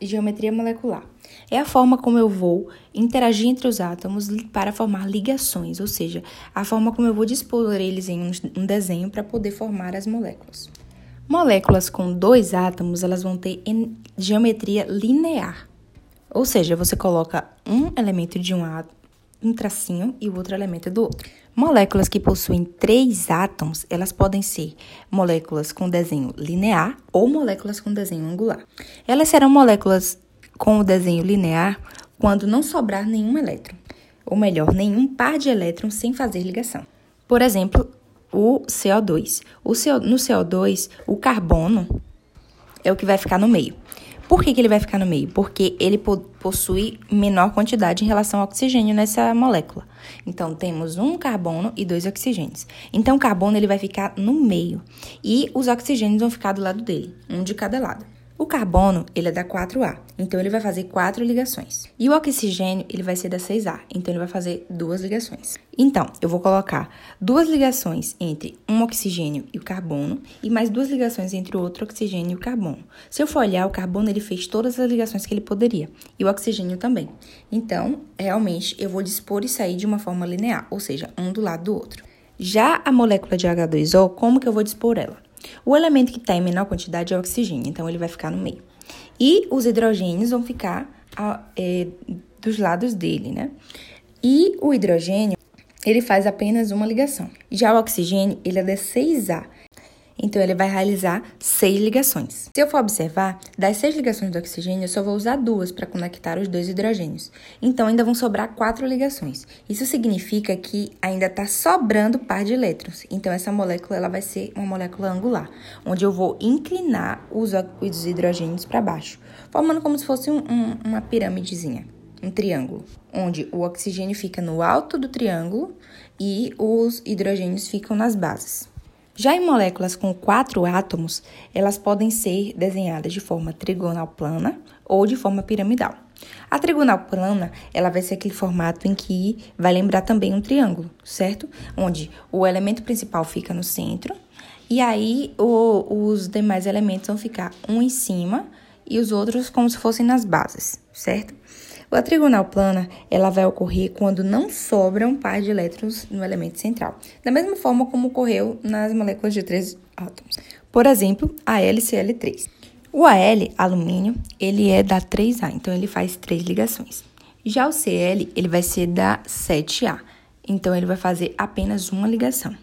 Geometria molecular. É a forma como eu vou interagir entre os átomos para formar ligações, ou seja, a forma como eu vou dispor eles em um desenho para poder formar as moléculas. Moléculas com dois átomos, elas vão ter geometria linear. Ou seja, você coloca um elemento de um átomo, um tracinho e o outro elemento do outro. Moléculas que possuem três átomos, elas podem ser moléculas com desenho linear ou moléculas com desenho angular. Elas serão moléculas com o desenho linear quando não sobrar nenhum elétron, ou melhor, nenhum par de elétrons sem fazer ligação. Por exemplo, o CO2. O CO, no CO2, o carbono é o que vai ficar no meio. Por que, que ele vai ficar no meio? Porque ele possui menor quantidade em relação ao oxigênio nessa molécula. Então, temos um carbono e dois oxigênios. Então, o carbono ele vai ficar no meio e os oxigênios vão ficar do lado dele, um de cada lado. O carbono, ele é da 4A, então ele vai fazer quatro ligações. E o oxigênio, ele vai ser da 6A, então ele vai fazer duas ligações. Então, eu vou colocar duas ligações entre um oxigênio e o carbono e mais duas ligações entre o outro oxigênio e o carbono. Se eu for olhar, o carbono ele fez todas as ligações que ele poderia e o oxigênio também. Então, realmente, eu vou dispor isso aí de uma forma linear, ou seja, um do lado do outro. Já a molécula de H2O, como que eu vou dispor ela? O elemento que está em menor quantidade é o oxigênio, então ele vai ficar no meio. E os hidrogênios vão ficar é, dos lados dele, né? E o hidrogênio, ele faz apenas uma ligação. Já o oxigênio, ele é de 6A, então, ele vai realizar seis ligações. Se eu for observar, das seis ligações do oxigênio, eu só vou usar duas para conectar os dois hidrogênios. Então, ainda vão sobrar quatro ligações. Isso significa que ainda está sobrando par de elétrons. Então, essa molécula ela vai ser uma molécula angular, onde eu vou inclinar os, os hidrogênios para baixo, formando como se fosse um, um, uma pirâmidezinha, um triângulo, onde o oxigênio fica no alto do triângulo e os hidrogênios ficam nas bases. Já em moléculas com quatro átomos, elas podem ser desenhadas de forma trigonal plana ou de forma piramidal. A trigonal plana, ela vai ser aquele formato em que vai lembrar também um triângulo, certo? Onde o elemento principal fica no centro e aí o, os demais elementos vão ficar um em cima e os outros como se fossem nas bases, certo? A trigonal plana, ela vai ocorrer quando não sobra um par de elétrons no elemento central, da mesma forma como ocorreu nas moléculas de três átomos. Por exemplo, a LCl3. O Al, alumínio, ele é da 3A, então ele faz três ligações. Já o Cl, ele vai ser da 7A, então ele vai fazer apenas uma ligação.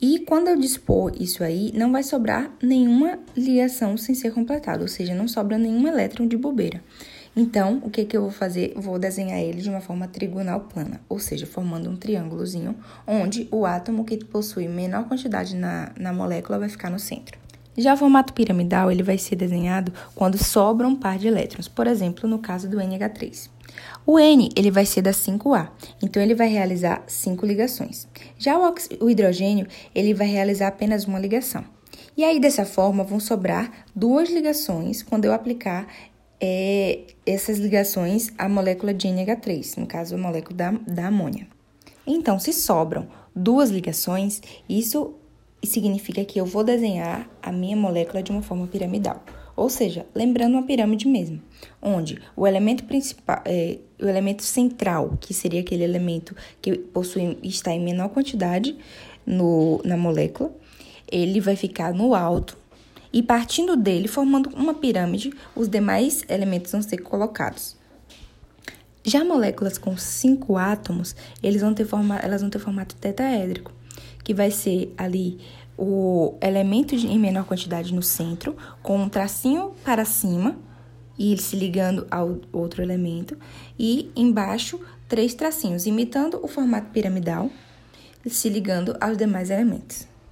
E quando eu dispor isso aí, não vai sobrar nenhuma ligação sem ser completada, ou seja, não sobra nenhum elétron de bobeira. Então, o que, que eu vou fazer? Vou desenhar ele de uma forma trigonal plana, ou seja, formando um triângulozinho, onde o átomo que possui menor quantidade na, na molécula vai ficar no centro. Já o formato piramidal, ele vai ser desenhado quando sobra um par de elétrons, por exemplo, no caso do NH3. O N, ele vai ser da 5A, então ele vai realizar cinco ligações. Já o, o hidrogênio, ele vai realizar apenas uma ligação. E aí, dessa forma, vão sobrar duas ligações quando eu aplicar é, essas ligações à molécula de NH3, no caso, a molécula da, da amônia. Então, se sobram duas ligações, isso significa que eu vou desenhar a minha molécula de uma forma piramidal. Ou seja, lembrando uma pirâmide mesmo, onde o elemento principal, é, o elemento central, que seria aquele elemento que possui está em menor quantidade no, na molécula, ele vai ficar no alto e partindo dele, formando uma pirâmide, os demais elementos vão ser colocados. Já moléculas com cinco átomos, eles vão ter forma, elas vão ter formato tetraédrico, que vai ser ali o elemento em menor quantidade no centro, com um tracinho para cima e se ligando ao outro elemento, e embaixo três tracinhos, imitando o formato piramidal, se ligando aos demais elementos.